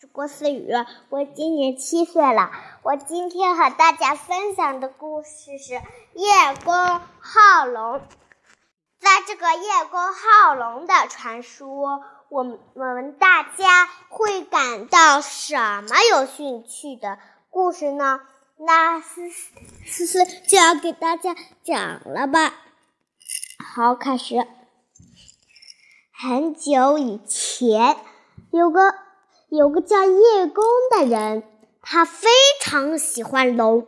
是郭思雨，我今年七岁了。我今天和大家分享的故事是《叶公好龙》。在这个叶公好龙的传说，我我们大家会感到什么有兴趣的故事呢？那思思思就要给大家讲了吧。好，开始。很久以前，有个。有个叫叶公的人，他非常喜欢龙。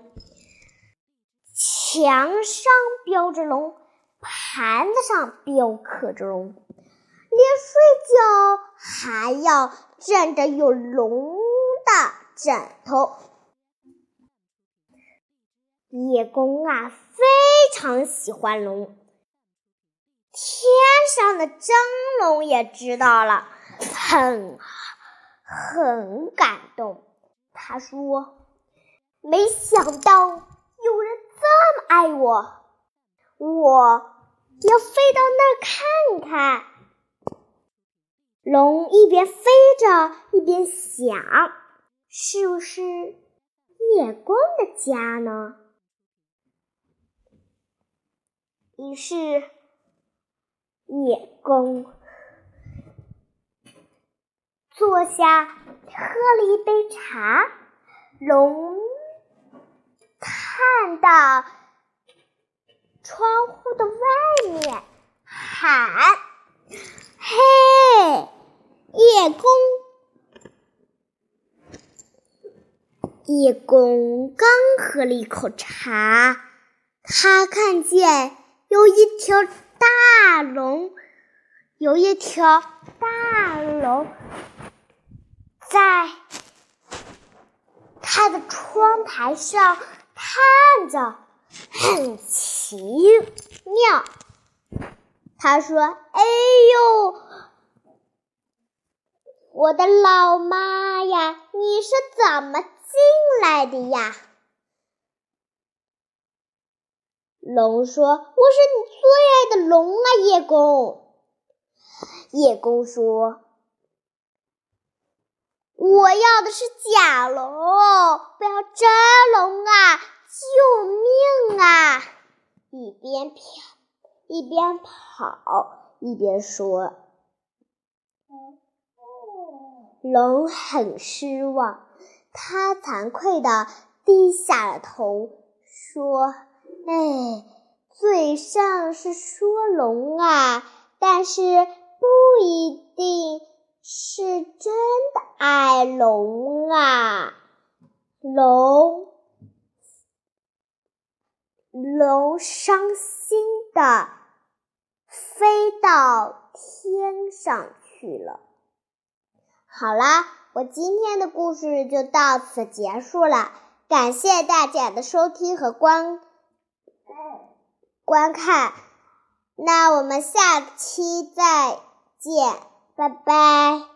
墙上标着龙，盘子上雕刻着龙，连睡觉还要枕着有龙的枕头。叶公啊，非常喜欢龙。天上的真龙也知道了，很。很感动，他说：“没想到有人这么爱我，我要飞到那儿看看。”龙一边飞着，一边想：“是不是叶公的家呢？”于是，叶公。坐下，喝了一杯茶。龙看到窗户的外面，喊：“嘿，叶公！”叶公刚喝了一口茶，他看见有一条大龙，有一条大龙。在他的窗台上看着，很奇妙。他说：“哎呦，我的老妈呀，你是怎么进来的呀？”龙说：“我是你最爱的龙啊，叶公。”叶公说。我要的是假龙，不要真龙啊！救命啊！一边跑一边跑一边说。龙很失望，他惭愧的低下了头，说：“哎，嘴上是说龙啊，但是。”是真的爱龙啊！龙，龙伤心的飞到天上去了。好啦，我今天的故事就到此结束了，感谢大家的收听和观观看。那我们下期再见。拜拜。